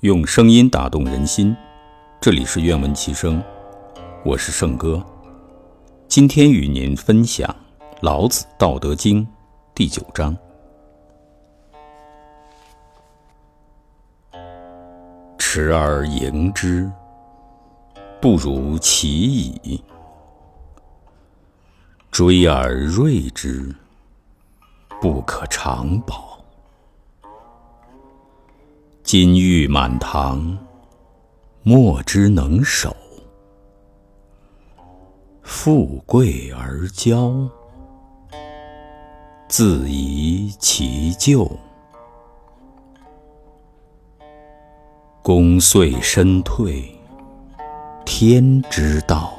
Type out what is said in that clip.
用声音打动人心，这里是愿闻其声，我是圣哥。今天与您分享《老子·道德经》第九章：“持而盈之，不如其已；追而锐之，不可长保。”金玉满堂，莫之能守；富贵而骄，自遗其咎。功遂身退，天之道。